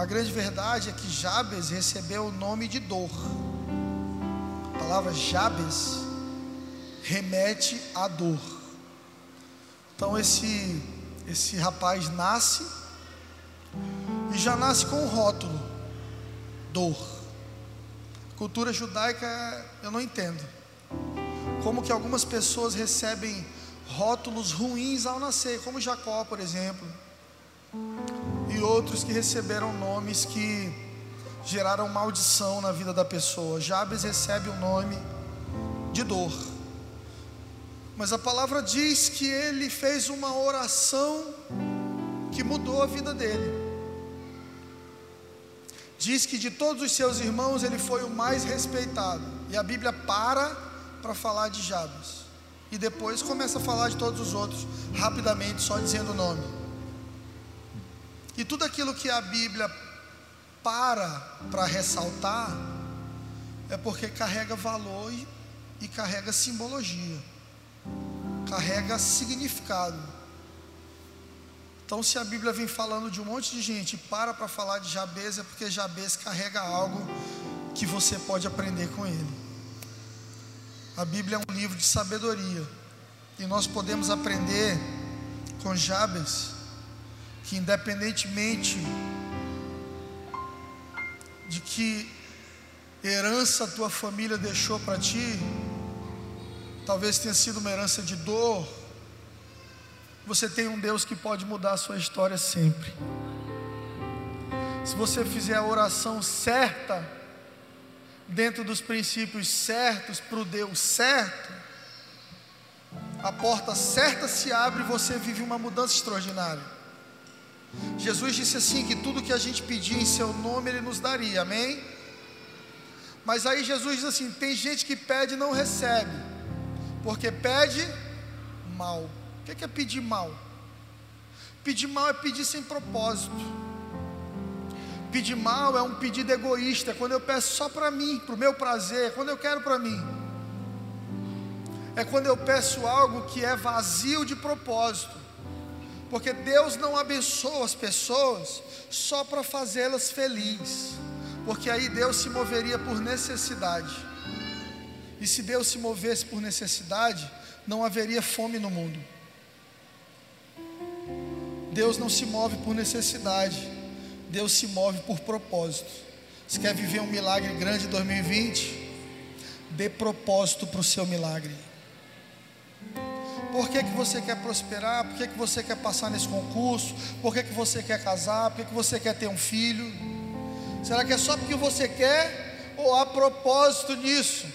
A grande verdade é que Jabes recebeu o nome de dor. A palavra Jabes remete à dor. Então esse esse rapaz nasce e já nasce com um rótulo: dor. Cultura judaica eu não entendo. Como que algumas pessoas recebem rótulos ruins ao nascer, como Jacó, por exemplo, outros que receberam nomes que geraram maldição na vida da pessoa. Jabes recebe o nome de dor. Mas a palavra diz que ele fez uma oração que mudou a vida dele. Diz que de todos os seus irmãos ele foi o mais respeitado. E a Bíblia para para falar de Jabes. E depois começa a falar de todos os outros, rapidamente, só dizendo o nome. E tudo aquilo que a Bíblia para para ressaltar é porque carrega valor e, e carrega simbologia carrega significado. Então, se a Bíblia vem falando de um monte de gente e para para falar de Jabez, é porque Jabez carrega algo que você pode aprender com ele. A Bíblia é um livro de sabedoria e nós podemos aprender com Jabez que, independentemente de que herança a tua família deixou para ti, talvez tenha sido uma herança de dor, você tem um Deus que pode mudar a sua história sempre. Se você fizer a oração certa, dentro dos princípios certos, para o Deus certo, a porta certa se abre e você vive uma mudança extraordinária. Jesus disse assim: que tudo que a gente pedir em seu nome, Ele nos daria, amém? Mas aí Jesus diz assim: tem gente que pede e não recebe. Porque pede mal. O que é pedir mal? Pedir mal é pedir sem propósito. Pedir mal é um pedido egoísta, quando eu peço só para mim, para o meu prazer, quando eu quero para mim. É quando eu peço algo que é vazio de propósito. Porque Deus não abençoa as pessoas só para fazê-las felizes. Porque aí Deus se moveria por necessidade. E se Deus se movesse por necessidade, não haveria fome no mundo. Deus não se move por necessidade, Deus se move por propósito. Se quer viver um milagre grande em 2020, dê propósito para o seu milagre. Por que, que você quer prosperar? Por que, que você quer passar nesse concurso? Por que, que você quer casar? Por que, que você quer ter um filho? Será que é só porque você quer? Ou há propósito nisso?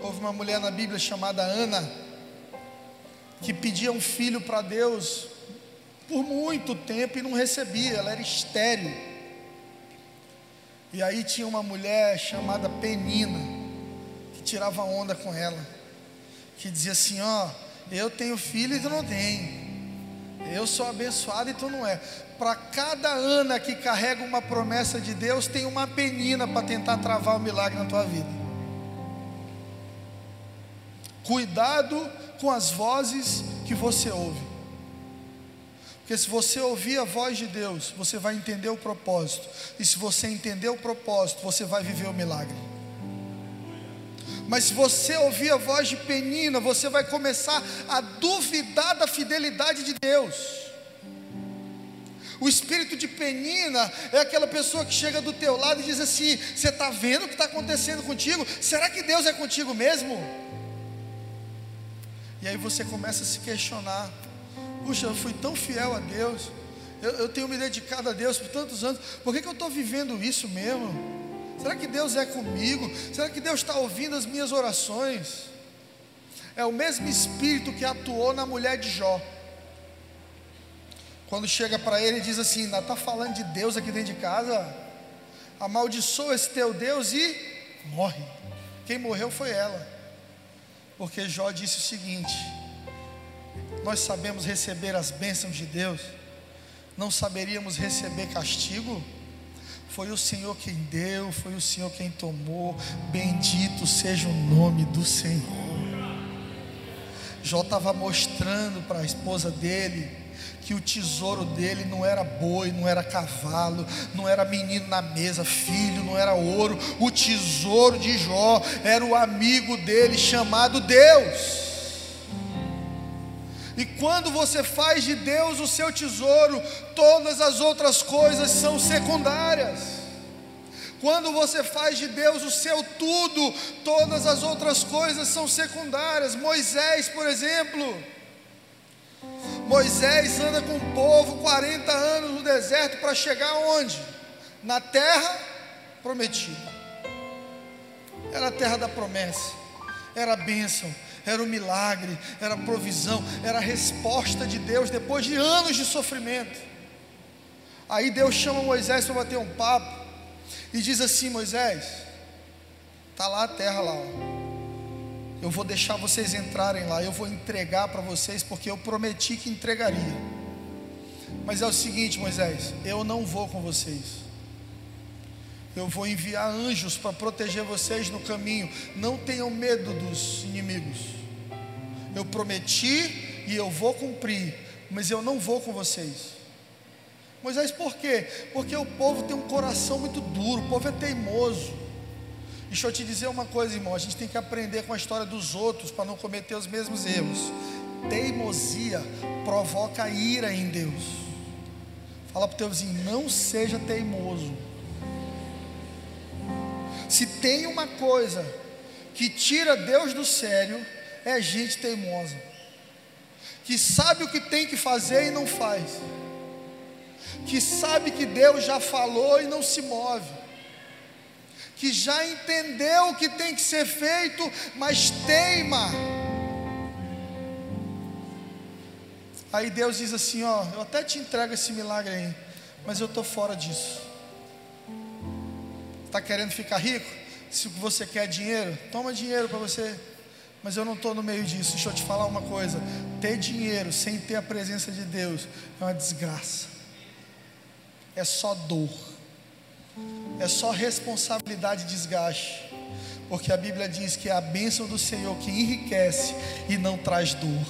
Houve uma mulher na Bíblia chamada Ana, que pedia um filho para Deus por muito tempo e não recebia, ela era estéril. E aí tinha uma mulher chamada Penina, que tirava onda com ela, que dizia assim: Ó, eu tenho filho e tu não tem. Eu sou abençoado e tu não é. Para cada Ana que carrega uma promessa de Deus, tem uma penina para tentar travar o milagre na tua vida. Cuidado com as vozes que você ouve. Porque se você ouvir a voz de Deus, você vai entender o propósito. E se você entender o propósito, você vai viver o milagre. Mas se você ouvir a voz de Penina, você vai começar a duvidar da fidelidade de Deus. O espírito de Penina é aquela pessoa que chega do teu lado e diz assim: Você está vendo o que está acontecendo contigo? Será que Deus é contigo mesmo? E aí você começa a se questionar: puxa, eu fui tão fiel a Deus, eu, eu tenho me dedicado a Deus por tantos anos, por que, que eu estou vivendo isso mesmo? Será que Deus é comigo? Será que Deus está ouvindo as minhas orações? É o mesmo espírito que atuou na mulher de Jó. Quando chega para ele diz assim: ainda está falando de Deus aqui dentro de casa? Amaldiçoa esse teu Deus e morre. Quem morreu foi ela. Porque Jó disse o seguinte: Nós sabemos receber as bênçãos de Deus, não saberíamos receber castigo? Foi o Senhor quem deu, foi o Senhor quem tomou. Bendito seja o nome do Senhor. Jó estava mostrando para a esposa dele que o tesouro dele não era boi, não era cavalo, não era menino na mesa, filho, não era ouro. O tesouro de Jó era o amigo dele chamado Deus. E quando você faz de Deus o seu tesouro, todas as outras coisas são secundárias. Quando você faz de Deus o seu tudo, todas as outras coisas são secundárias. Moisés, por exemplo, Moisés anda com o povo 40 anos no deserto para chegar onde? Na terra prometida. Era a terra da promessa, era a bênção, era o milagre, era a provisão, era a resposta de Deus depois de anos de sofrimento. Aí Deus chama Moisés para bater um papo e diz assim: Moisés, está lá a terra lá, eu vou deixar vocês entrarem lá, eu vou entregar para vocês, porque eu prometi que entregaria. Mas é o seguinte, Moisés, eu não vou com vocês. Eu vou enviar anjos para proteger vocês no caminho. Não tenham medo dos inimigos. Eu prometi e eu vou cumprir, mas eu não vou com vocês. Moisés, por quê? Porque o povo tem um coração muito duro, o povo é teimoso. Deixa eu te dizer uma coisa, irmão: a gente tem que aprender com a história dos outros para não cometer os mesmos erros. Teimosia provoca ira em Deus. Fala para o teu vizinho: não seja teimoso. Se tem uma coisa que tira Deus do sério, é gente teimosa, que sabe o que tem que fazer e não faz que sabe que Deus já falou e não se move, que já entendeu o que tem que ser feito, mas teima. Aí Deus diz assim: Ó, eu até te entrego esse milagre aí, mas eu estou fora disso. Está querendo ficar rico? Se você quer dinheiro, toma dinheiro para você. Mas eu não estou no meio disso. Deixa eu te falar uma coisa: ter dinheiro sem ter a presença de Deus é uma desgraça é só dor, é só responsabilidade e desgaste, porque a Bíblia diz que é a bênção do Senhor que enriquece e não traz dor.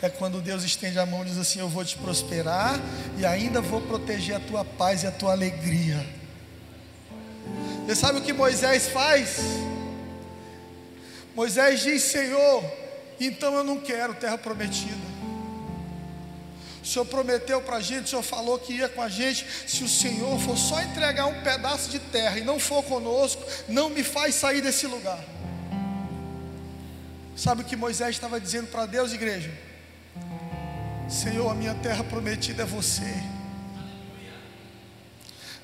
É quando Deus estende a mão e diz assim: Eu vou te prosperar e ainda vou proteger a tua paz e a tua alegria. Você sabe o que Moisés faz? Moisés diz: Senhor, então eu não quero terra prometida. O Senhor prometeu para a gente, o Senhor falou que ia com a gente. Se o Senhor for só entregar um pedaço de terra e não for conosco, não me faz sair desse lugar. Sabe o que Moisés estava dizendo para Deus, igreja? Senhor, a minha terra prometida é você.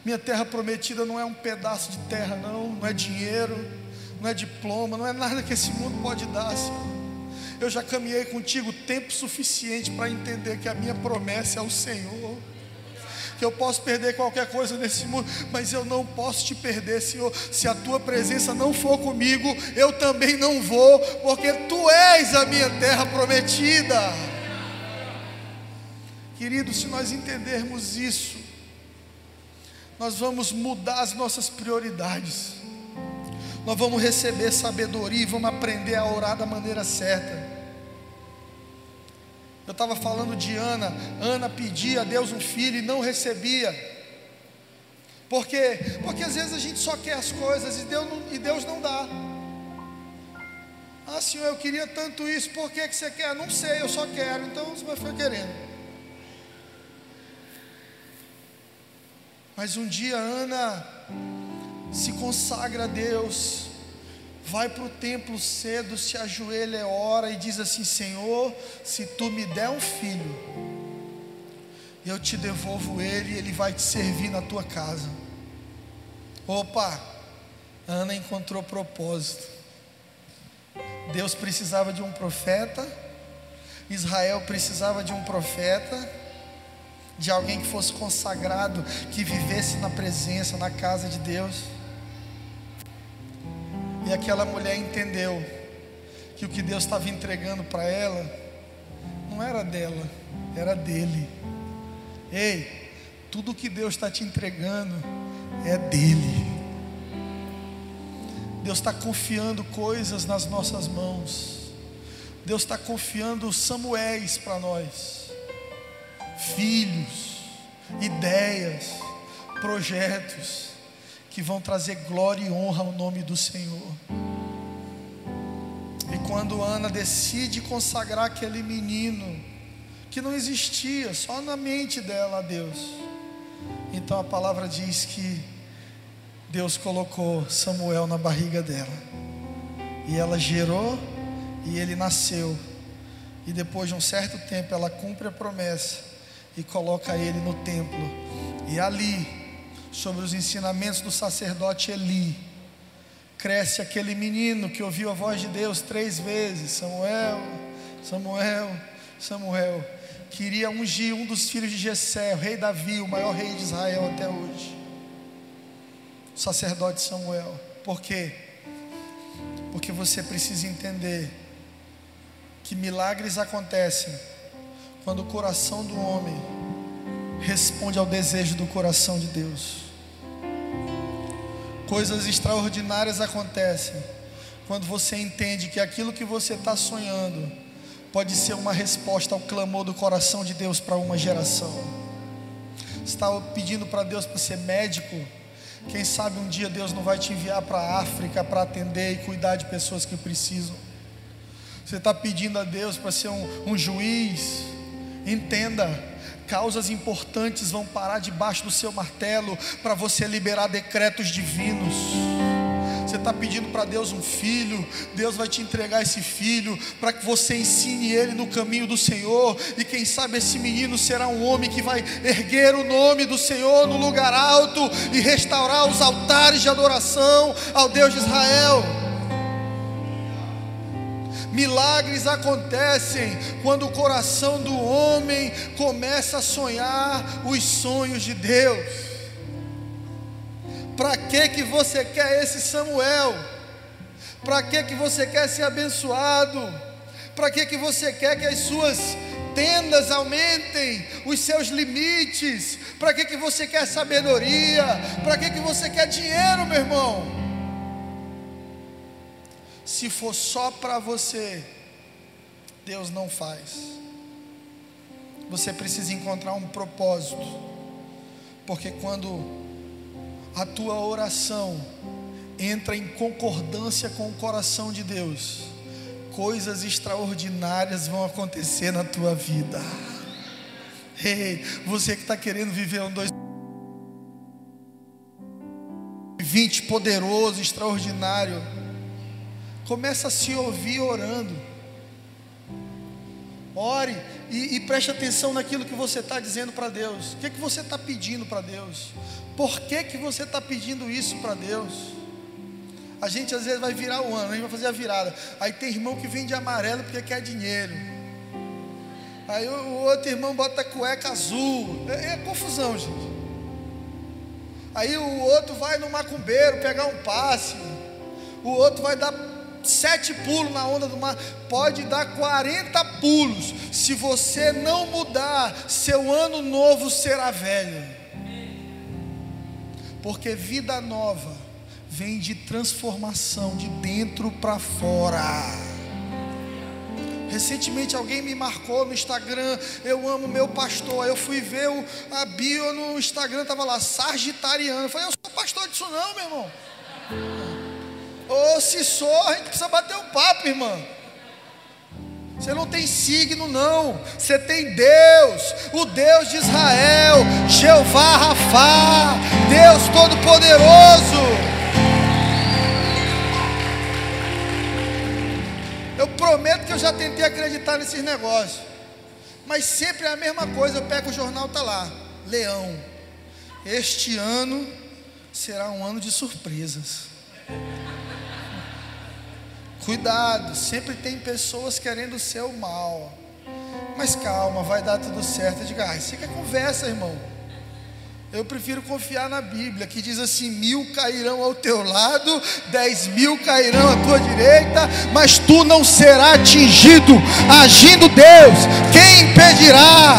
Minha terra prometida não é um pedaço de terra, não, não é dinheiro, não é diploma, não é nada que esse mundo pode dar, Senhor. Eu já caminhei contigo tempo suficiente para entender que a minha promessa é o Senhor. Que eu posso perder qualquer coisa nesse mundo, mas eu não posso te perder, Senhor. Se a tua presença não for comigo, eu também não vou, porque tu és a minha terra prometida. Querido, se nós entendermos isso, nós vamos mudar as nossas prioridades. Nós vamos receber sabedoria e vamos aprender a orar da maneira certa. Eu estava falando de Ana. Ana pedia a Deus um filho e não recebia. Por quê? Porque às vezes a gente só quer as coisas e Deus não, e Deus não dá. Ah, Senhor, eu queria tanto isso, por que, que você quer? Não sei, eu só quero, então você vai ficar querendo. Mas um dia Ana se consagra a Deus, vai para o templo cedo, se ajoelha, ora e diz assim: Senhor, se tu me der um filho, eu te devolvo ele e ele vai te servir na tua casa. Opa, Ana encontrou propósito. Deus precisava de um profeta, Israel precisava de um profeta, de alguém que fosse consagrado, que vivesse na presença, na casa de Deus. E aquela mulher entendeu que o que Deus estava entregando para ela não era dela, era dele. Ei, tudo que Deus está te entregando é dele. Deus está confiando coisas nas nossas mãos. Deus está confiando Samuéis para nós. Filhos, ideias, projetos que vão trazer glória e honra ao nome do Senhor. E quando Ana decide consagrar aquele menino que não existia, só na mente dela a Deus. Então a palavra diz que Deus colocou Samuel na barriga dela. E ela gerou e ele nasceu. E depois de um certo tempo ela cumpre a promessa e coloca ele no templo. E ali, sobre os ensinamentos do sacerdote Eli, cresce aquele menino que ouviu a voz de Deus três vezes: Samuel, Samuel, Samuel. Queria ungir um dos filhos de Jessé, o rei Davi, o maior rei de Israel até hoje sacerdote Samuel. Por quê? Porque você precisa entender que milagres acontecem quando o coração do homem responde ao desejo do coração de Deus. Coisas extraordinárias acontecem quando você entende que aquilo que você está sonhando pode ser uma resposta ao clamor do coração de Deus para uma geração. Está pedindo para Deus para ser médico quem sabe um dia Deus não vai te enviar para a África para atender e cuidar de pessoas que precisam. Você está pedindo a Deus para ser um, um juiz. Entenda, causas importantes vão parar debaixo do seu martelo para você liberar decretos divinos. Você está pedindo para Deus um filho, Deus vai te entregar esse filho para que você ensine ele no caminho do Senhor. E quem sabe esse menino será um homem que vai erguer o nome do Senhor no lugar alto e restaurar os altares de adoração ao Deus de Israel. Milagres acontecem quando o coração do homem começa a sonhar os sonhos de Deus. Para que que você quer esse Samuel? Para que que você quer ser abençoado? Para que que você quer que as suas tendas aumentem os seus limites? Para que que você quer sabedoria? Para que que você quer dinheiro, meu irmão? Se for só para você, Deus não faz. Você precisa encontrar um propósito. Porque quando a tua oração entra em concordância com o coração de Deus, coisas extraordinárias vão acontecer na tua vida. Ei, você que está querendo viver um dois 20 poderoso, extraordinário, começa a se ouvir orando. Ore e, e preste atenção naquilo que você está dizendo para Deus. O que, que você está pedindo para Deus? Por que, que você está pedindo isso para Deus? A gente às vezes vai virar o ano, a gente vai fazer a virada. Aí tem irmão que vem de amarelo porque quer dinheiro. Aí o outro irmão bota cueca azul. É, é confusão, gente. Aí o outro vai no macumbeiro pegar um passe. O outro vai dar sete pulos na onda do mar. Pode dar 40 pulos. Se você não mudar, seu ano novo será velho. Porque vida nova vem de transformação de dentro para fora. Recentemente alguém me marcou no Instagram, eu amo meu pastor. Eu fui ver o, a bio no Instagram, estava lá, Sagitariano. Eu falei, eu sou pastor disso não, meu irmão. Ou se sou, a gente precisa bater um papo, irmão. Você não tem signo, não. Você tem Deus, o Deus de Israel, Jeová Rafá, Deus Todo-Poderoso. Eu prometo que eu já tentei acreditar nesses negócios, mas sempre é a mesma coisa. Eu pego o jornal, tá lá, Leão. Este ano será um ano de surpresas. Cuidado, sempre tem pessoas querendo o seu mal. Mas calma, vai dar tudo certo. Diga, ah, isso aqui é conversa, irmão. Eu prefiro confiar na Bíblia, que diz assim: mil cairão ao teu lado, dez mil cairão à tua direita, mas tu não serás atingido. Agindo Deus, quem impedirá?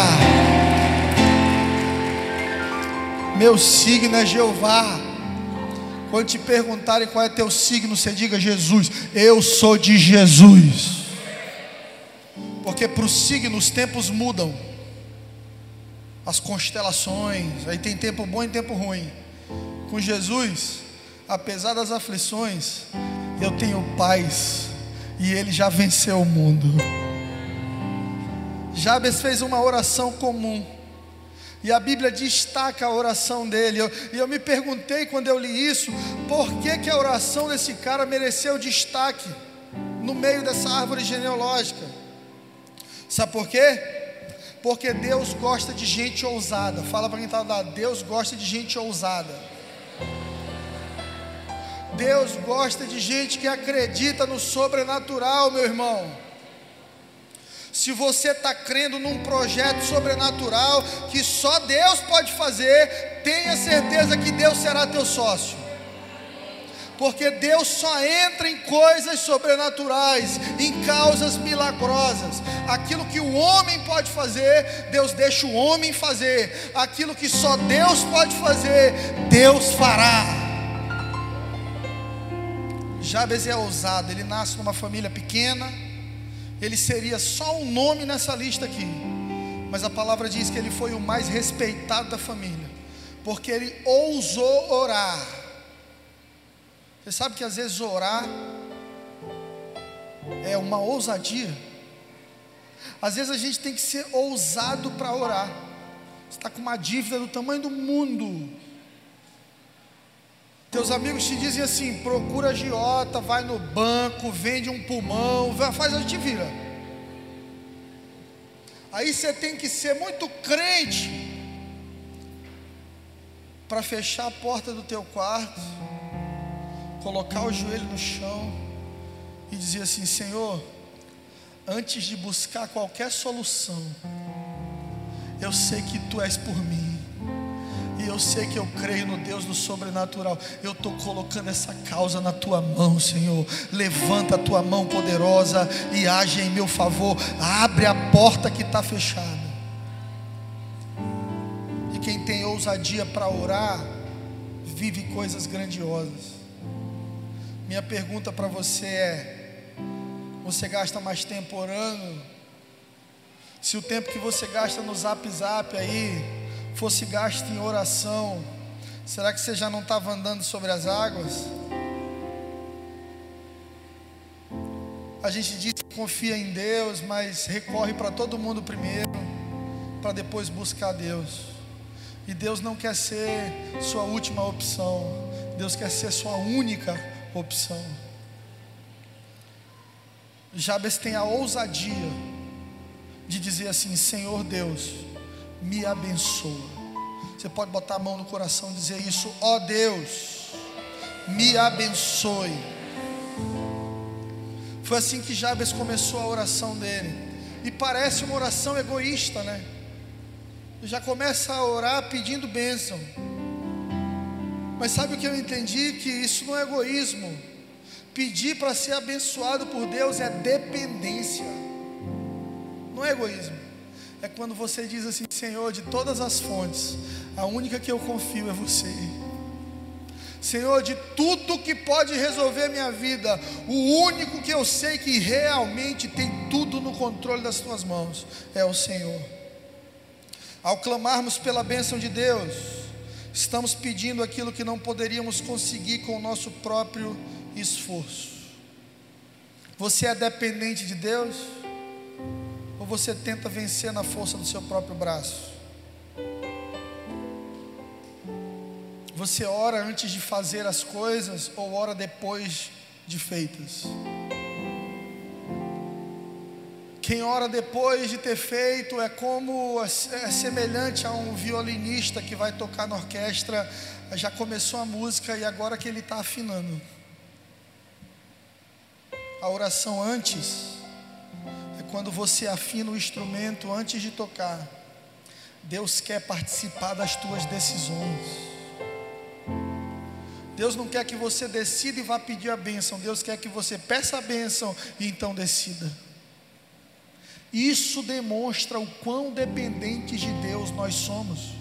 Meu signo é Jeová. Quando te perguntarem qual é teu signo, você diga Jesus. Eu sou de Jesus. Porque para o signo os tempos mudam. as constelações, aí tem tempo bom e tempo ruim. Com Jesus, apesar das aflições, eu tenho paz e ele já venceu o mundo. Jabes fez uma oração comum. E a Bíblia destaca a oração dele. Eu, e eu me perguntei quando eu li isso, por que, que a oração desse cara mereceu destaque no meio dessa árvore genealógica? Sabe por quê? Porque Deus gosta de gente ousada. Fala para quem está lá, Deus gosta de gente ousada. Deus gosta de gente que acredita no sobrenatural, meu irmão. Se você está crendo num projeto sobrenatural que só Deus pode fazer, tenha certeza que Deus será teu sócio. Porque Deus só entra em coisas sobrenaturais, em causas milagrosas. Aquilo que o homem pode fazer, Deus deixa o homem fazer. Aquilo que só Deus pode fazer, Deus fará. Jabes é ousado, ele nasce numa família pequena ele seria só um nome nessa lista aqui. Mas a palavra diz que ele foi o mais respeitado da família, porque ele ousou orar. Você sabe que às vezes orar é uma ousadia. Às vezes a gente tem que ser ousado para orar. Você está com uma dívida do tamanho do mundo. Teus amigos te dizem assim: procura agiota, vai no banco, vende um pulmão, faz a gente vira. Aí você tem que ser muito crente para fechar a porta do teu quarto, colocar o joelho no chão e dizer assim: Senhor, antes de buscar qualquer solução, eu sei que tu és por mim. E eu sei que eu creio no Deus do sobrenatural. Eu estou colocando essa causa na tua mão, Senhor. Levanta a tua mão poderosa e age em meu favor. Abre a porta que está fechada. E quem tem ousadia para orar, vive coisas grandiosas. Minha pergunta para você é: você gasta mais tempo orando? Se o tempo que você gasta no zap zap aí fosse gasto em oração, será que você já não estava andando sobre as águas? A gente diz que confia em Deus, mas recorre para todo mundo primeiro, para depois buscar Deus. E Deus não quer ser sua última opção, Deus quer ser sua única opção. Jabes tem a ousadia de dizer assim: Senhor Deus, me abençoa. Você pode botar a mão no coração e dizer isso, ó oh Deus, me abençoe. Foi assim que Jabes começou a oração dele. E parece uma oração egoísta, né? Já começa a orar pedindo bênção. Mas sabe o que eu entendi? Que isso não é egoísmo. Pedir para ser abençoado por Deus é dependência, não é egoísmo é quando você diz assim: Senhor, de todas as fontes, a única que eu confio é você. Senhor, de tudo que pode resolver minha vida, o único que eu sei que realmente tem tudo no controle das tuas mãos é o Senhor. Ao clamarmos pela bênção de Deus, estamos pedindo aquilo que não poderíamos conseguir com o nosso próprio esforço. Você é dependente de Deus? Ou você tenta vencer na força do seu próprio braço? Você ora antes de fazer as coisas ou ora depois de feitas? Quem ora depois de ter feito é como é semelhante a um violinista que vai tocar na orquestra, já começou a música e agora que ele está afinando. A oração antes quando você afina o instrumento antes de tocar, Deus quer participar das tuas decisões. Deus não quer que você decida e vá pedir a bênção. Deus quer que você peça a bênção e então decida. Isso demonstra o quão dependentes de Deus nós somos.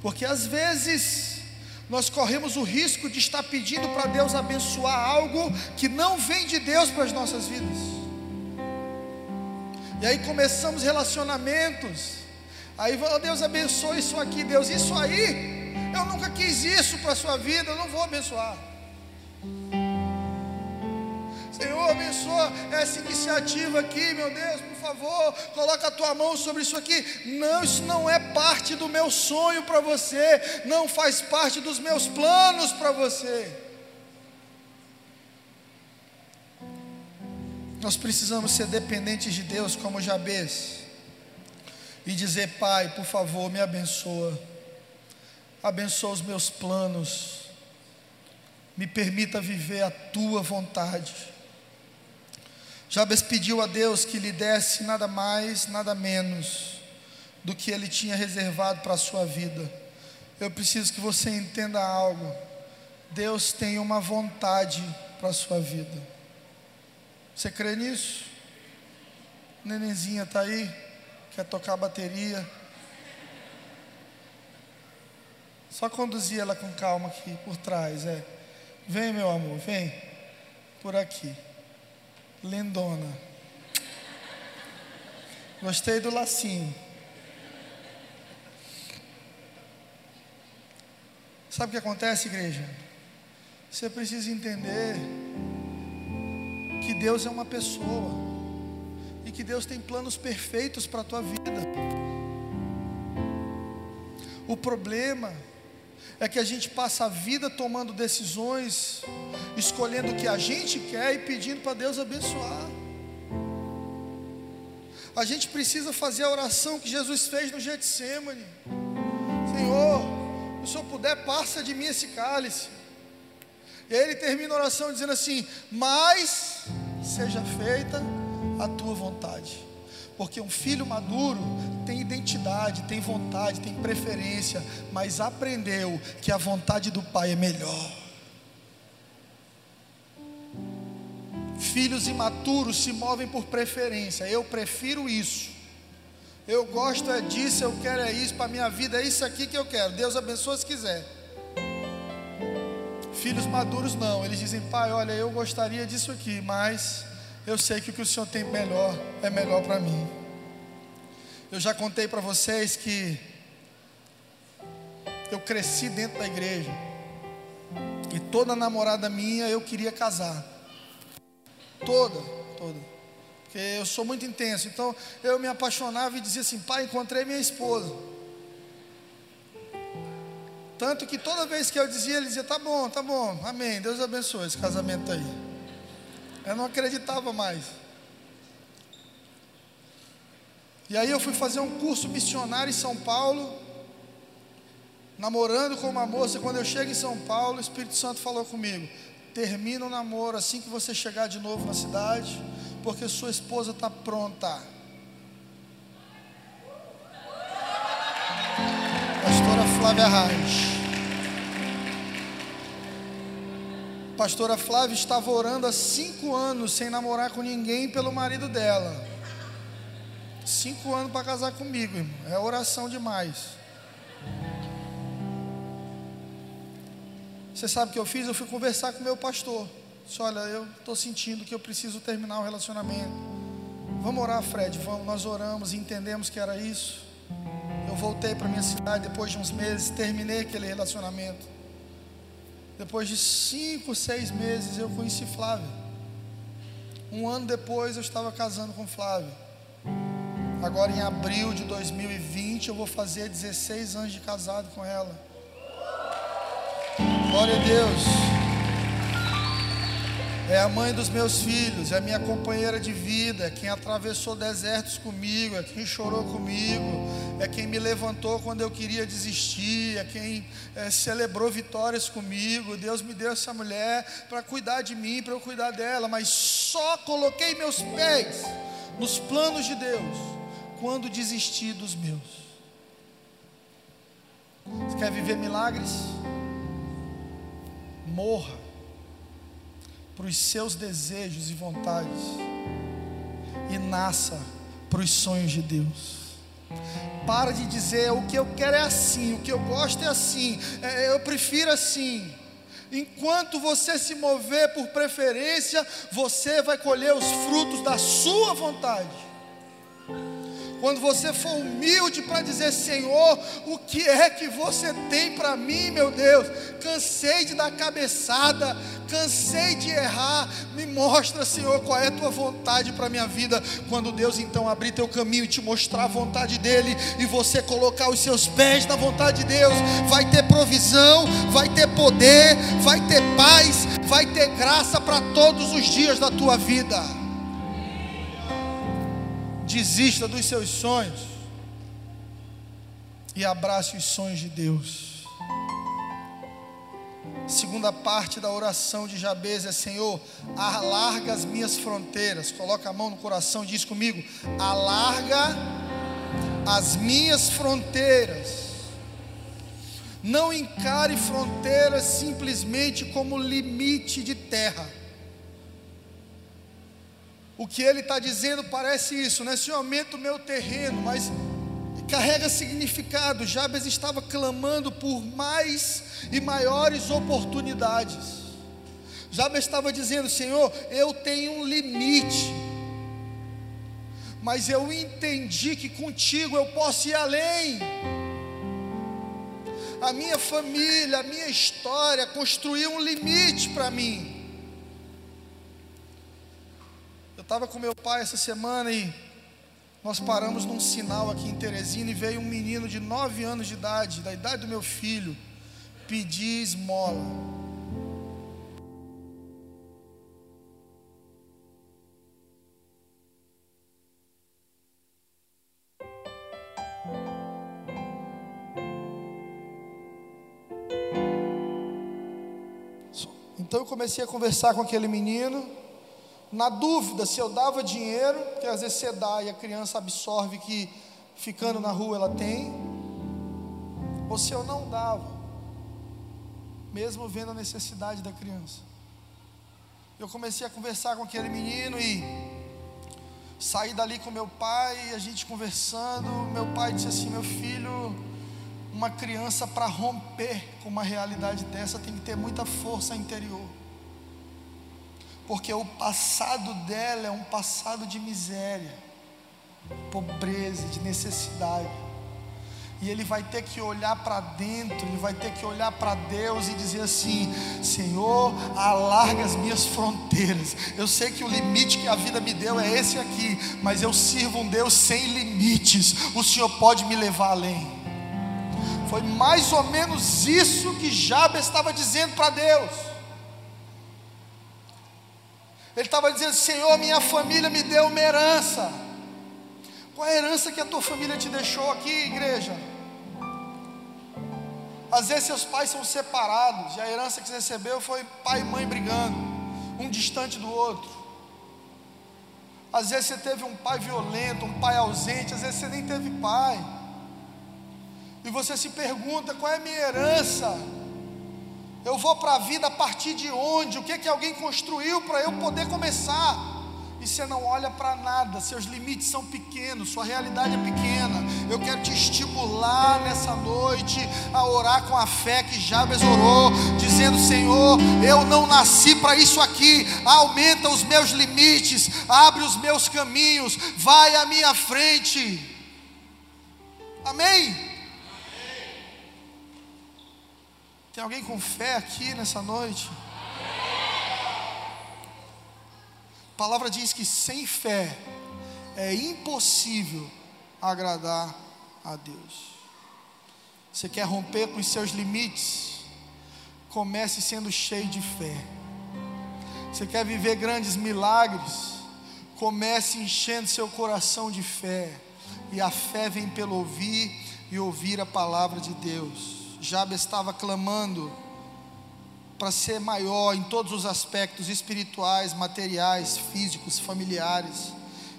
Porque às vezes nós corremos o risco de estar pedindo para Deus abençoar algo que não vem de Deus para as nossas vidas. E aí começamos relacionamentos. Aí oh, Deus abençoe isso aqui, Deus, isso aí, eu nunca quis isso para a sua vida, eu não vou abençoar. Senhor, abençoa essa iniciativa aqui, meu Deus, por favor, coloca a tua mão sobre isso aqui. Não, isso não é parte do meu sonho para você, não faz parte dos meus planos para você. Nós precisamos ser dependentes de Deus como Jabez e dizer: Pai, por favor, me abençoa, abençoa os meus planos, me permita viver a tua vontade. Jabes pediu a Deus que lhe desse nada mais, nada menos do que ele tinha reservado para a sua vida. Eu preciso que você entenda algo. Deus tem uma vontade para a sua vida. Você crê nisso? Nenenzinha está aí, quer tocar bateria. Só conduzir ela com calma aqui por trás, é. Vem, meu amor, vem. Por aqui. Lindona. Gostei do lacinho. Sabe o que acontece, igreja? Você precisa entender que Deus é uma pessoa e que Deus tem planos perfeitos para a tua vida. O problema é que a gente passa a vida tomando decisões, escolhendo o que a gente quer e pedindo para Deus abençoar. A gente precisa fazer a oração que Jesus fez no Getsemane. Senhor, se o Senhor puder, passa de mim esse cálice. E ele termina a oração dizendo assim: Mas seja feita a tua vontade. Porque um filho maduro tem identidade, tem vontade, tem preferência, mas aprendeu que a vontade do pai é melhor. Filhos imaturos se movem por preferência. Eu prefiro isso. Eu gosto é disso, eu quero é isso para minha vida, é isso aqui que eu quero. Deus abençoe se quiser. Filhos maduros não, eles dizem, pai, olha, eu gostaria disso aqui, mas eu sei que o que o Senhor tem melhor é melhor para mim. Eu já contei para vocês que eu cresci dentro da igreja e toda namorada minha eu queria casar. Toda, toda. Porque eu sou muito intenso. Então eu me apaixonava e dizia assim: pai, encontrei minha esposa. Tanto que toda vez que eu dizia, ele dizia: tá bom, tá bom, amém, Deus abençoe esse casamento aí. Eu não acreditava mais. E aí eu fui fazer um curso missionário em São Paulo, namorando com uma moça. Quando eu chego em São Paulo, o Espírito Santo falou comigo: termina o namoro assim que você chegar de novo na cidade, porque sua esposa está pronta. Flávia Reis. pastora Flávia estava orando há cinco anos sem namorar com ninguém pelo marido dela. Cinco anos para casar comigo, irmão. É oração demais. Você sabe o que eu fiz? Eu fui conversar com meu pastor. Disse, olha, eu estou sentindo que eu preciso terminar o relacionamento. Vamos orar, Fred. Vamos, nós oramos e entendemos que era isso. Eu voltei para minha cidade depois de uns meses, terminei aquele relacionamento. Depois de cinco, seis meses eu conheci Flávia. Um ano depois eu estava casando com Flávia. Agora em abril de 2020 eu vou fazer 16 anos de casado com ela. Glória a Deus é a mãe dos meus filhos, é a minha companheira de vida, é quem atravessou desertos comigo, é quem chorou comigo, é quem me levantou quando eu queria desistir, é quem é, celebrou vitórias comigo. Deus me deu essa mulher para cuidar de mim, para eu cuidar dela, mas só coloquei meus pés nos planos de Deus quando desisti dos meus. Você quer viver milagres? Morra para os seus desejos e vontades e nasça para os sonhos de Deus. Para de dizer o que eu quero é assim, o que eu gosto é assim, é, eu prefiro assim. Enquanto você se mover por preferência, você vai colher os frutos da sua vontade. Quando você for humilde para dizer: Senhor, o que é que você tem para mim, meu Deus? Cansei de dar cabeçada, cansei de errar. Me mostra, Senhor, qual é a tua vontade para a minha vida. Quando Deus então abrir teu caminho e te mostrar a vontade dEle, e você colocar os seus pés na vontade de Deus, vai ter provisão, vai ter poder, vai ter paz, vai ter graça para todos os dias da tua vida desista dos seus sonhos e abrace os sonhos de Deus. Segunda parte da oração de Jabez é: Senhor, alarga as minhas fronteiras. Coloca a mão no coração e diz comigo: alarga as minhas fronteiras. Não encare fronteiras simplesmente como limite de terra. O que ele está dizendo parece isso, né? Se eu aumento o meu terreno, mas carrega significado. Jabes estava clamando por mais e maiores oportunidades. Jabes estava dizendo: Senhor, eu tenho um limite, mas eu entendi que contigo eu posso ir além. A minha família, a minha história construiu um limite para mim. Estava com meu pai essa semana e nós paramos num sinal aqui em Teresina e veio um menino de nove anos de idade, da idade do meu filho, pedir esmola. Então eu comecei a conversar com aquele menino na dúvida se eu dava dinheiro, porque às vezes você dá e a criança absorve que ficando na rua ela tem, ou se eu não dava, mesmo vendo a necessidade da criança. Eu comecei a conversar com aquele menino e saí dali com meu pai, a gente conversando. Meu pai disse assim: Meu filho, uma criança para romper com uma realidade dessa tem que ter muita força interior porque o passado dela é um passado de miséria, pobreza, de necessidade. E ele vai ter que olhar para dentro, ele vai ter que olhar para Deus e dizer assim: Senhor, alarga as minhas fronteiras. Eu sei que o limite que a vida me deu é esse aqui, mas eu sirvo um Deus sem limites. O Senhor pode me levar além. Foi mais ou menos isso que Jabes estava dizendo para Deus. Ele estava dizendo: Senhor, minha família me deu uma herança. Qual a herança que a tua família te deixou aqui, igreja? Às vezes seus pais são separados, e a herança que você recebeu foi pai e mãe brigando, um distante do outro. Às vezes você teve um pai violento, um pai ausente, às vezes você nem teve pai. E você se pergunta: qual é a minha herança? Eu vou para a vida a partir de onde? O que, que alguém construiu para eu poder começar? E você não olha para nada, seus limites são pequenos, sua realidade é pequena. Eu quero te estimular nessa noite a orar com a fé que Jabes orou, dizendo: Senhor, eu não nasci para isso aqui, aumenta os meus limites, abre os meus caminhos, vai à minha frente. Amém? Tem alguém com fé aqui nessa noite? A palavra diz que sem fé é impossível agradar a Deus. Você quer romper com os seus limites? Comece sendo cheio de fé. Você quer viver grandes milagres? Comece enchendo seu coração de fé. E a fé vem pelo ouvir e ouvir a palavra de Deus. Jabes estava clamando para ser maior em todos os aspectos espirituais, materiais, físicos, familiares.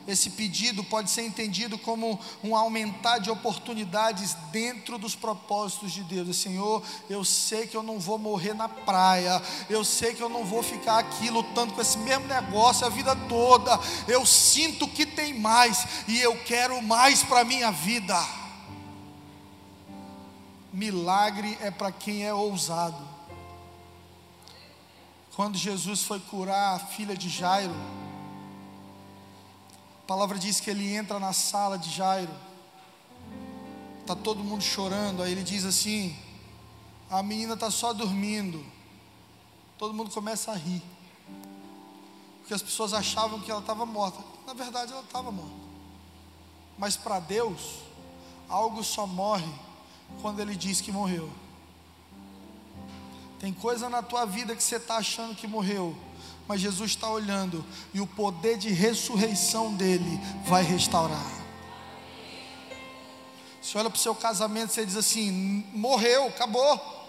Esse pedido pode ser entendido como um aumentar de oportunidades dentro dos propósitos de Deus. Senhor, eu sei que eu não vou morrer na praia, eu sei que eu não vou ficar aqui lutando com esse mesmo negócio a vida toda. Eu sinto que tem mais e eu quero mais para a minha vida. Milagre é para quem é ousado. Quando Jesus foi curar a filha de Jairo, a palavra diz que ele entra na sala de Jairo, está todo mundo chorando, aí ele diz assim: a menina está só dormindo. Todo mundo começa a rir, porque as pessoas achavam que ela estava morta, na verdade ela estava morta, mas para Deus, algo só morre quando Ele diz que morreu. Tem coisa na tua vida que você está achando que morreu, mas Jesus está olhando e o poder de ressurreição dele vai restaurar. Você olha para o seu casamento e diz assim: morreu, acabou.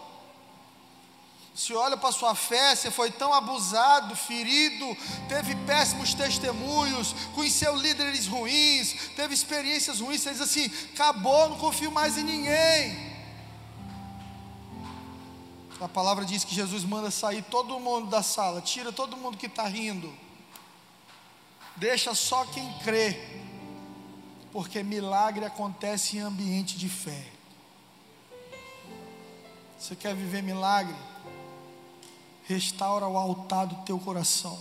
Se olha para sua fé, você foi tão abusado, ferido, teve péssimos testemunhos, conheceu líderes ruins, teve experiências ruins, você diz assim: acabou, não confio mais em ninguém. A palavra diz que Jesus manda sair todo mundo da sala, tira todo mundo que está rindo, deixa só quem crê, porque milagre acontece em ambiente de fé. Você quer viver milagre? Restaura o altar do teu coração.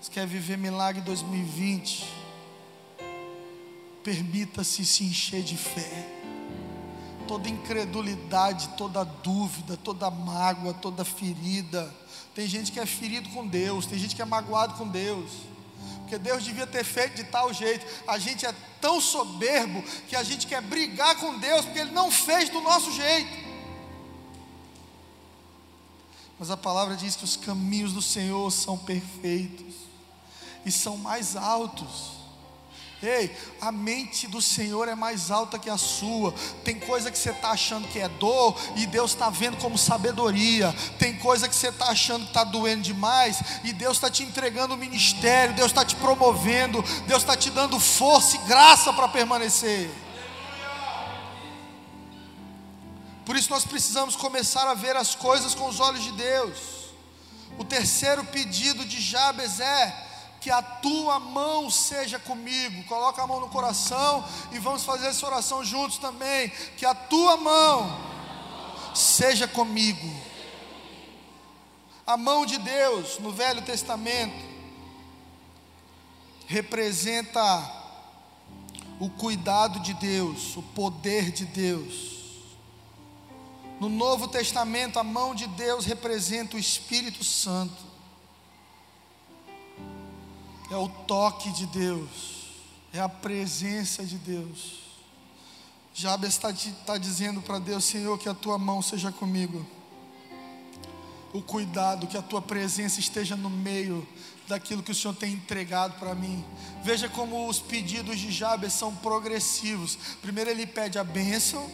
Você quer viver milagre 2020? Permita-se se encher de fé toda incredulidade, toda dúvida, toda mágoa, toda ferida. Tem gente que é ferido com Deus, tem gente que é magoado com Deus. Porque Deus devia ter feito de tal jeito. A gente é tão soberbo que a gente quer brigar com Deus porque Ele não fez do nosso jeito. Mas a palavra diz que os caminhos do Senhor são perfeitos e são mais altos Ei, a mente do Senhor é mais alta que a sua. Tem coisa que você está achando que é dor e Deus está vendo como sabedoria. Tem coisa que você está achando que está doendo demais e Deus está te entregando o ministério, Deus está te promovendo, Deus está te dando força e graça para permanecer. Por isso nós precisamos começar a ver as coisas com os olhos de Deus. O terceiro pedido de Jabes é que a tua mão seja comigo. Coloca a mão no coração e vamos fazer essa oração juntos também. Que a tua mão seja comigo. A mão de Deus no Velho Testamento representa o cuidado de Deus, o poder de Deus. No Novo Testamento, a mão de Deus representa o Espírito Santo é o toque de Deus, é a presença de Deus. Jabes está, dizendo para Deus: Senhor, que a tua mão seja comigo. O cuidado, que a tua presença esteja no meio daquilo que o Senhor tem entregado para mim. Veja como os pedidos de Jabes são progressivos. Primeiro ele pede a bênção.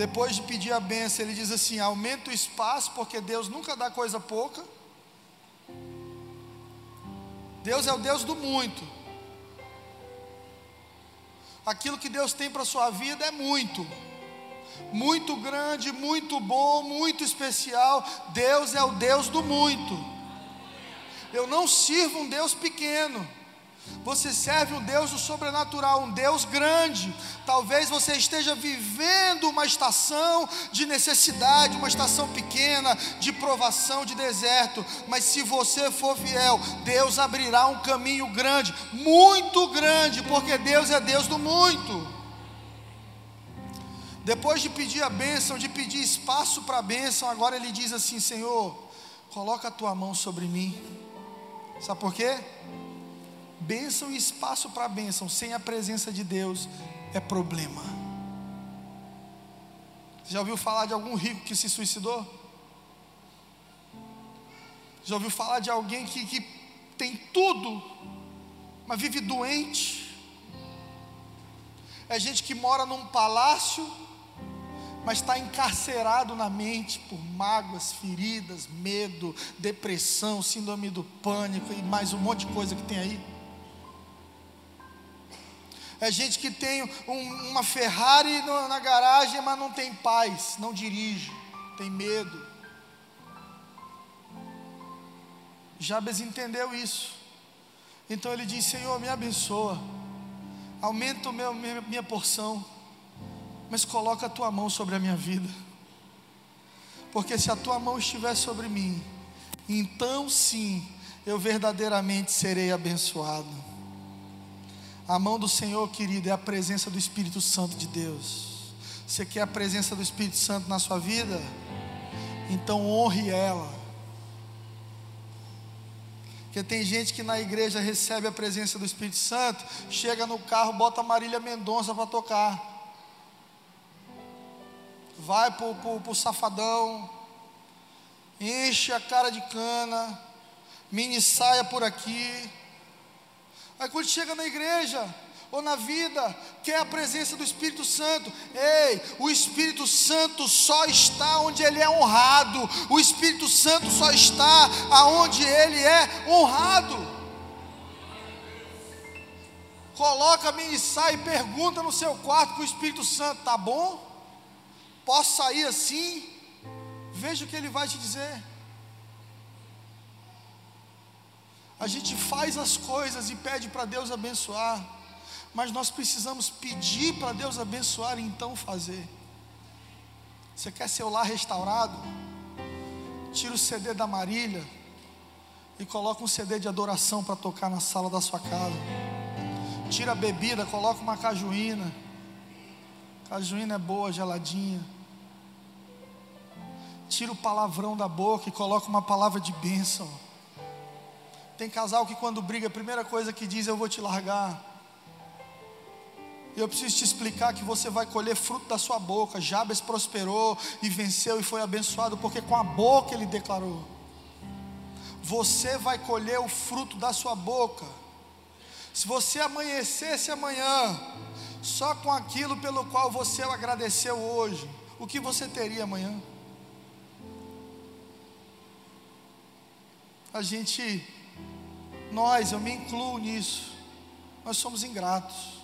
Depois de pedir a bênção, ele diz assim: aumenta o espaço, porque Deus nunca dá coisa pouca. Deus é o Deus do muito. Aquilo que Deus tem para a sua vida é muito. Muito grande, muito bom, muito especial. Deus é o Deus do muito. Eu não sirvo um Deus pequeno. Você serve um Deus do sobrenatural, um Deus grande. Talvez você esteja vivendo uma estação de necessidade, uma estação pequena, de provação, de deserto. Mas se você for fiel, Deus abrirá um caminho grande, muito grande, porque Deus é Deus do muito. Depois de pedir a bênção, de pedir espaço para a bênção, agora ele diz assim: Senhor, coloca a tua mão sobre mim. Sabe por quê? Bênção e espaço para bênção sem a presença de Deus é problema. Você já ouviu falar de algum rico que se suicidou? Já ouviu falar de alguém que, que tem tudo, mas vive doente? É gente que mora num palácio, mas está encarcerado na mente por mágoas, feridas, medo, depressão, síndrome do pânico e mais um monte de coisa que tem aí é gente que tem um, uma Ferrari no, na garagem, mas não tem paz, não dirige, tem medo. Jabes entendeu isso. Então ele diz: Senhor, me abençoa, aumenta meu, minha, minha porção, mas coloca a tua mão sobre a minha vida. Porque se a tua mão estiver sobre mim, então sim eu verdadeiramente serei abençoado. A mão do Senhor, querido, é a presença do Espírito Santo de Deus. Você quer a presença do Espírito Santo na sua vida? Então honre ela. Porque tem gente que na igreja recebe a presença do Espírito Santo, chega no carro, bota Marília Mendonça para tocar. Vai pro, pro, pro safadão, enche a cara de cana, mini saia por aqui. Aí quando chega na igreja, ou na vida, quer a presença do Espírito Santo. Ei, o Espírito Santo só está onde ele é honrado. O Espírito Santo só está aonde ele é honrado. Coloca a sai e pergunta no seu quarto com o Espírito Santo, tá bom? Posso sair assim? Veja o que ele vai te dizer. A gente faz as coisas e pede para Deus abençoar mas nós precisamos pedir para Deus abençoar e então fazer. Você quer seu lar restaurado? Tira o CD da Marília e coloca um CD de adoração para tocar na sala da sua casa. Tira a bebida, coloca uma cajuína. Cajuína é boa, geladinha. Tira o palavrão da boca e coloca uma palavra de bênção. Tem casal que quando briga, a primeira coisa que diz eu vou te largar. Eu preciso te explicar que você vai colher fruto da sua boca. Jabes prosperou e venceu e foi abençoado, porque com a boca ele declarou. Você vai colher o fruto da sua boca. Se você amanhecesse amanhã, só com aquilo pelo qual você agradeceu hoje, o que você teria amanhã? A gente, nós, eu me incluo nisso, nós somos ingratos.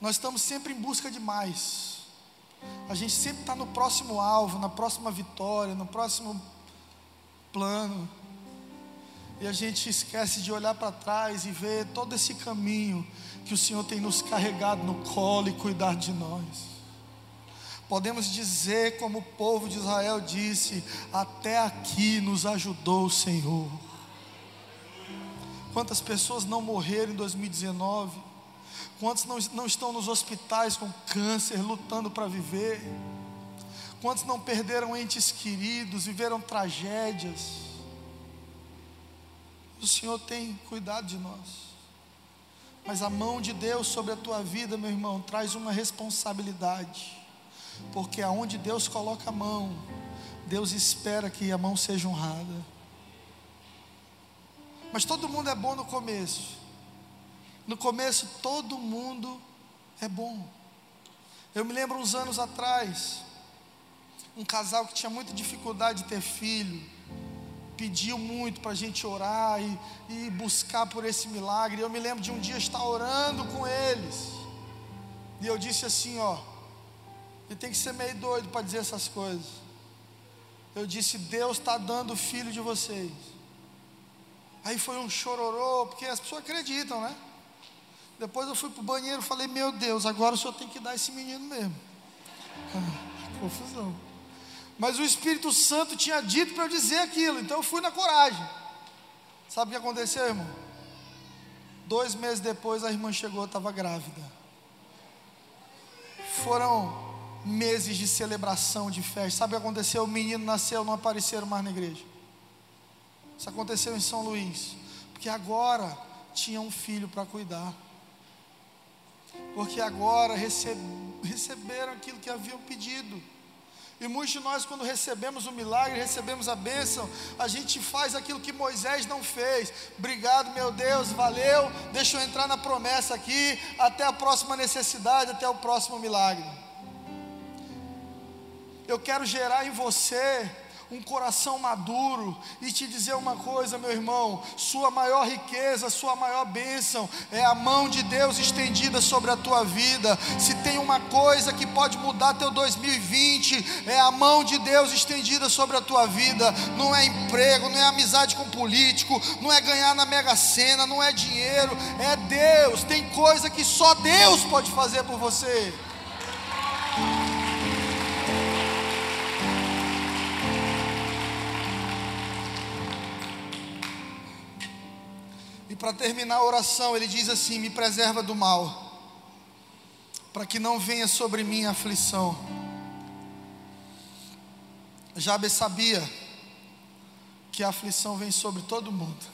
Nós estamos sempre em busca de mais. A gente sempre está no próximo alvo, na próxima vitória, no próximo plano. E a gente esquece de olhar para trás e ver todo esse caminho que o Senhor tem nos carregado no colo e cuidar de nós. Podemos dizer, como o povo de Israel disse: Até aqui nos ajudou o Senhor. Quantas pessoas não morreram em 2019? Quantos não, não estão nos hospitais com câncer, lutando para viver? Quantos não perderam entes queridos, viveram tragédias? O Senhor tem cuidado de nós. Mas a mão de Deus sobre a tua vida, meu irmão, traz uma responsabilidade. Porque aonde Deus coloca a mão, Deus espera que a mão seja honrada. Mas todo mundo é bom no começo. No começo todo mundo é bom. Eu me lembro uns anos atrás, um casal que tinha muita dificuldade de ter filho, pediu muito para a gente orar e, e buscar por esse milagre. Eu me lembro de um dia estar orando com eles, e eu disse assim: ó, e tem que ser meio doido para dizer essas coisas. Eu disse: Deus está dando o filho de vocês. Aí foi um chororô, porque as pessoas acreditam, né? Depois eu fui para o banheiro e falei, meu Deus, agora o senhor tem que dar esse menino mesmo. Ah, confusão. Mas o Espírito Santo tinha dito para eu dizer aquilo, então eu fui na coragem. Sabe o que aconteceu, irmão? Dois meses depois a irmã chegou, estava grávida. Foram meses de celebração, de festa. Sabe o que aconteceu? O menino nasceu, não apareceram mais na igreja. Isso aconteceu em São Luís. Porque agora tinha um filho para cuidar porque agora receberam aquilo que haviam pedido. E muitos de nós, quando recebemos o milagre, recebemos a bênção, a gente faz aquilo que Moisés não fez. Obrigado, meu Deus, valeu. Deixa eu entrar na promessa aqui. Até a próxima necessidade, até o próximo milagre. Eu quero gerar em você um coração maduro e te dizer uma coisa, meu irmão: sua maior riqueza, sua maior bênção é a mão de Deus estendida sobre a tua vida. Se tem uma coisa que pode mudar teu 2020, é a mão de Deus estendida sobre a tua vida. Não é emprego, não é amizade com político, não é ganhar na Mega Sena, não é dinheiro, é Deus. Tem coisa que só Deus pode fazer por você. Para terminar a oração, ele diz assim: Me preserva do mal, para que não venha sobre mim a aflição. Jabes sabia que a aflição vem sobre todo mundo.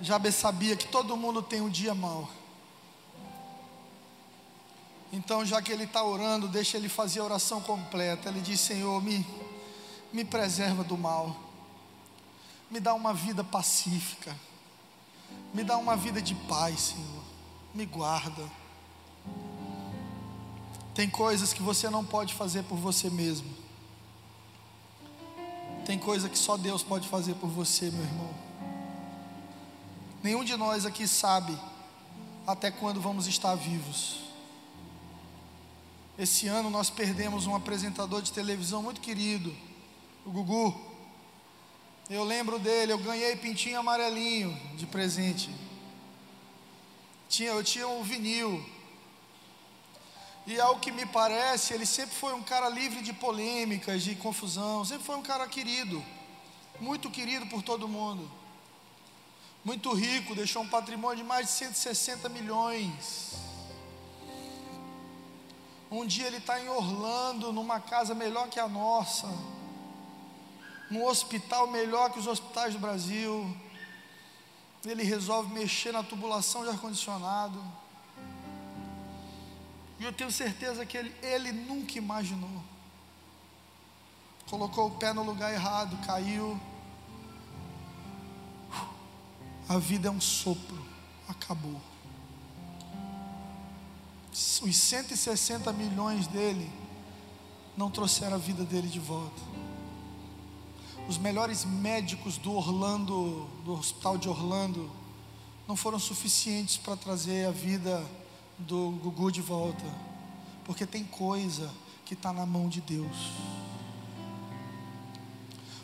Jabes sabia que todo mundo tem um dia mau. Então, já que ele está orando, deixa ele fazer a oração completa. Ele diz: Senhor, me, me preserva do mal, me dá uma vida pacífica, me dá uma vida de paz, Senhor, me guarda. Tem coisas que você não pode fazer por você mesmo. Tem coisa que só Deus pode fazer por você, meu irmão. Nenhum de nós aqui sabe até quando vamos estar vivos. Esse ano nós perdemos um apresentador de televisão muito querido, o Gugu. Eu lembro dele, eu ganhei pintinho amarelinho de presente. Tinha, eu tinha um vinil. E ao que me parece, ele sempre foi um cara livre de polêmicas, de confusão, sempre foi um cara querido, muito querido por todo mundo. Muito rico, deixou um patrimônio de mais de 160 milhões. Um dia ele está em Orlando, numa casa melhor que a nossa, num hospital melhor que os hospitais do Brasil. Ele resolve mexer na tubulação de ar-condicionado. E eu tenho certeza que ele, ele nunca imaginou. Colocou o pé no lugar errado, caiu. A vida é um sopro, acabou os 160 milhões dele não trouxeram a vida dele de volta. Os melhores médicos do Orlando, do hospital de Orlando, não foram suficientes para trazer a vida do Gugu de volta, porque tem coisa que está na mão de Deus.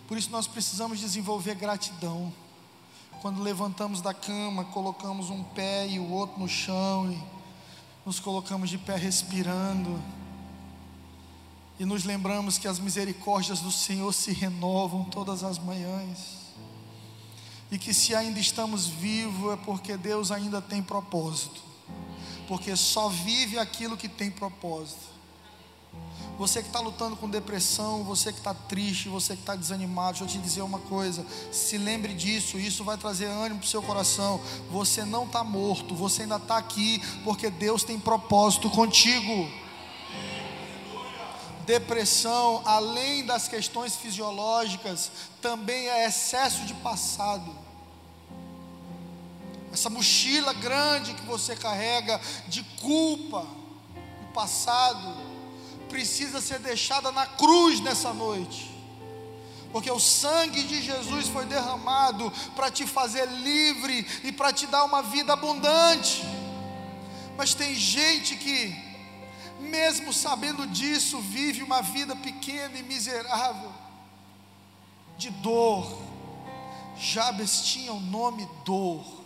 Por isso nós precisamos desenvolver gratidão. Quando levantamos da cama, colocamos um pé e o outro no chão e nos colocamos de pé respirando e nos lembramos que as misericórdias do Senhor se renovam todas as manhãs. E que se ainda estamos vivos é porque Deus ainda tem propósito. Porque só vive aquilo que tem propósito. Você que está lutando com depressão, você que está triste, você que está desanimado, deixa eu te dizer uma coisa: se lembre disso, isso vai trazer ânimo para o seu coração. Você não está morto, você ainda está aqui, porque Deus tem propósito contigo. Depressão, além das questões fisiológicas, também é excesso de passado. Essa mochila grande que você carrega de culpa, do passado, precisa ser deixada na cruz nessa noite. Porque o sangue de Jesus foi derramado para te fazer livre e para te dar uma vida abundante. Mas tem gente que, mesmo sabendo disso, vive uma vida pequena e miserável, de dor. Jabes tinha o nome dor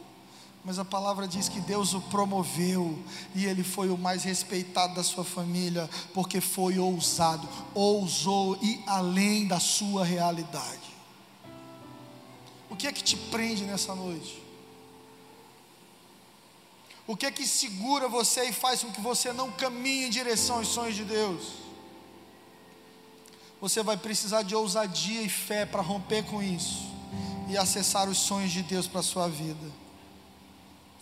mas a palavra diz que Deus o promoveu e ele foi o mais respeitado da sua família, porque foi ousado, ousou ir além da sua realidade. O que é que te prende nessa noite? O que é que segura você e faz com que você não caminhe em direção aos sonhos de Deus? Você vai precisar de ousadia e fé para romper com isso e acessar os sonhos de Deus para a sua vida.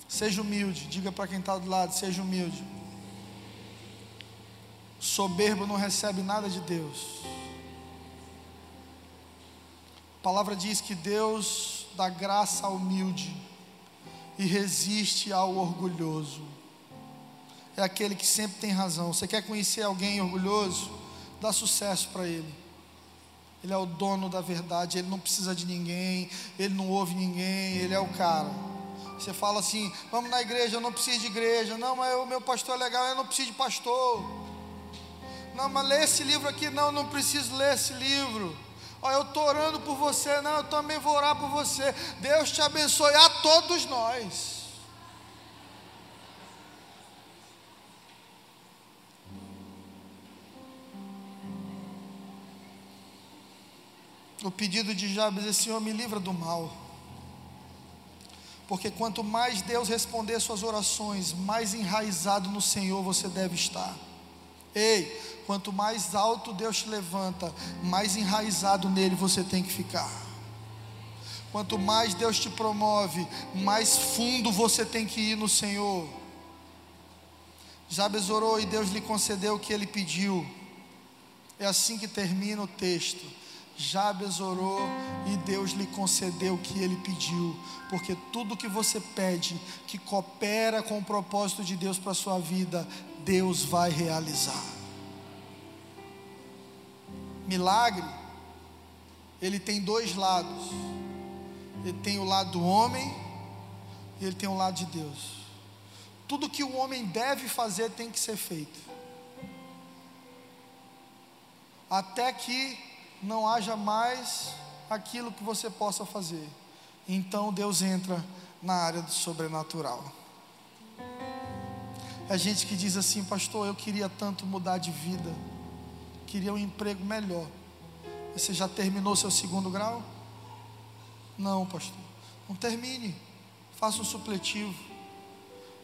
Seja humilde, diga para quem está do lado: seja humilde. Soberbo não recebe nada de Deus. A palavra diz que Deus dá graça ao humilde e resiste ao orgulhoso. É aquele que sempre tem razão. Você quer conhecer alguém orgulhoso? Dá sucesso para ele. Ele é o dono da verdade, ele não precisa de ninguém, ele não ouve ninguém, ele é o cara. Você fala assim: vamos na igreja, eu não preciso de igreja. Não, mas o meu pastor é legal, eu não preciso de pastor. Não, mas lê esse livro aqui. Não, não preciso ler esse livro. Olha, eu estou orando por você. Não, eu também vou orar por você. Deus te abençoe a todos nós. O pedido de Jabes é: Senhor, me livra do mal. Porque quanto mais Deus responder suas orações, mais enraizado no Senhor você deve estar. Ei, quanto mais alto Deus te levanta, mais enraizado nele você tem que ficar. Quanto mais Deus te promove, mais fundo você tem que ir no Senhor. Jabes orou e Deus lhe concedeu o que ele pediu. É assim que termina o texto. Jabes orou e Deus lhe concedeu o que ele pediu, porque tudo que você pede, que coopera com o propósito de Deus para a sua vida, Deus vai realizar. Milagre, ele tem dois lados. Ele tem o lado do homem e ele tem o lado de Deus. Tudo que o homem deve fazer tem que ser feito. Até que não haja mais aquilo que você possa fazer. Então Deus entra na área do sobrenatural. É gente que diz assim, pastor, eu queria tanto mudar de vida, queria um emprego melhor. Você já terminou seu segundo grau? Não, pastor. Não termine. Faça um supletivo.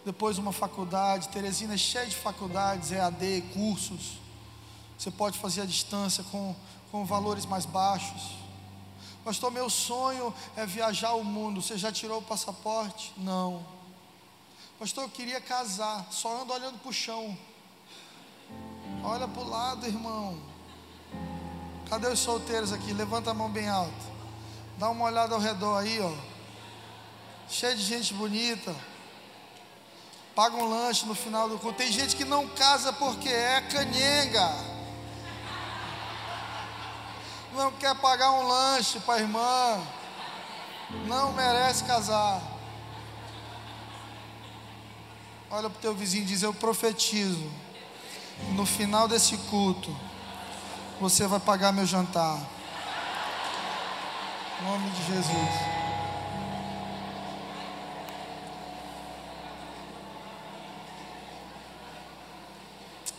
Depois uma faculdade. Teresina é cheia de faculdades, EAD, cursos. Você pode fazer a distância com com valores mais baixos. Pastor, meu sonho é viajar o mundo. Você já tirou o passaporte? Não. Pastor, eu queria casar. Só ando olhando para o chão. Olha para o lado, irmão. Cadê os solteiros aqui? Levanta a mão bem alta. Dá uma olhada ao redor aí, ó. Cheio de gente bonita. Paga um lanche no final do culto. Tem gente que não casa porque é canhenga não quer pagar um lanche para a irmã, não merece casar. Olha para o teu vizinho e diz: Eu profetizo. No final desse culto, você vai pagar meu jantar. Em nome de Jesus.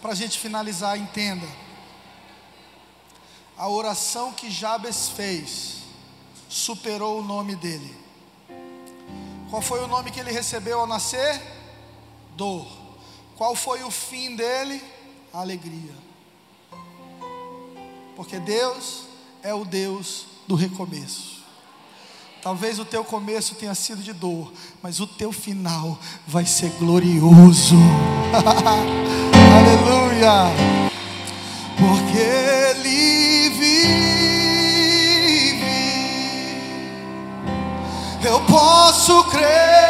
Para a gente finalizar, entenda a oração que Jabes fez superou o nome dele. Qual foi o nome que ele recebeu ao nascer? Dor. Qual foi o fim dele? Alegria. Porque Deus é o Deus do recomeço. Talvez o teu começo tenha sido de dor, mas o teu final vai ser glorioso. Aleluia! Porque Ele eu posso crer.